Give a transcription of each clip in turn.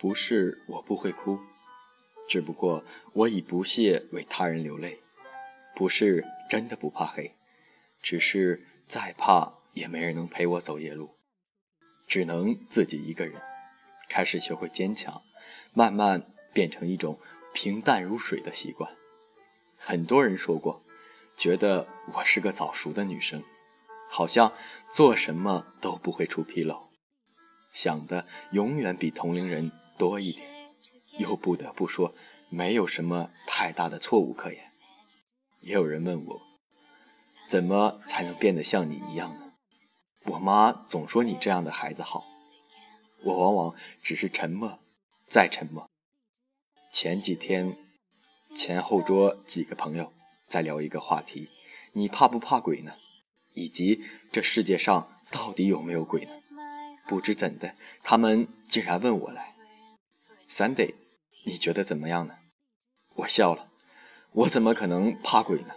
不是我不会哭，只不过我已不屑为他人流泪；不是真的不怕黑，只是再怕也没人能陪我走夜路，只能自己一个人。开始学会坚强，慢慢变成一种平淡如水的习惯。很多人说过，觉得我是个早熟的女生，好像做什么都不会出纰漏，想的永远比同龄人多一点。又不得不说，没有什么太大的错误可言。也有人问我，怎么才能变得像你一样呢？我妈总说你这样的孩子好。我往往只是沉默，再沉默。前几天，前后桌几个朋友在聊一个话题：你怕不怕鬼呢？以及这世界上到底有没有鬼呢？不知怎的，他们竟然问我来：“Sunday，你觉得怎么样呢？”我笑了，我怎么可能怕鬼呢？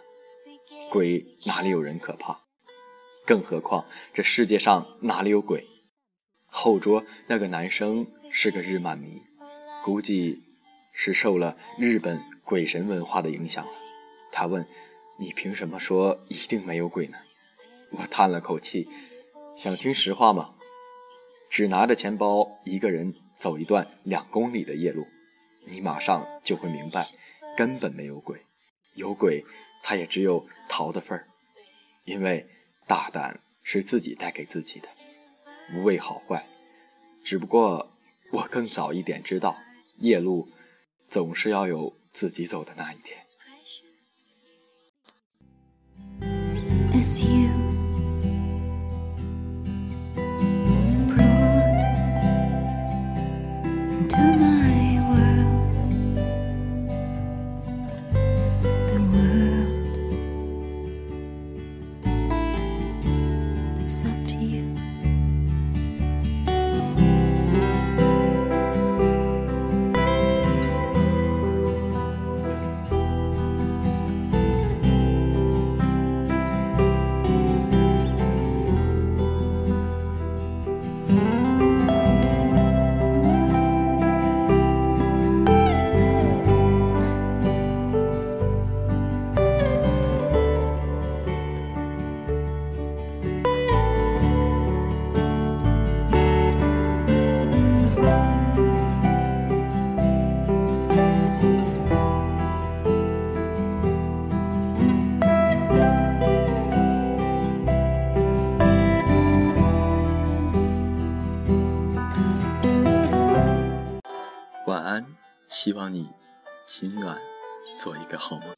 鬼哪里有人可怕？更何况这世界上哪里有鬼？后桌那个男生是个日漫迷，估计是受了日本鬼神文化的影响了。他问：“你凭什么说一定没有鬼呢？”我叹了口气：“想听实话吗？只拿着钱包一个人走一段两公里的夜路，你马上就会明白，根本没有鬼。有鬼，他也只有逃的份儿。因为大胆是自己带给自己的。”无畏好坏，只不过我更早一点知道，夜路总是要有自己走的那一天。myself. 晚安，希望你今晚做一个好梦。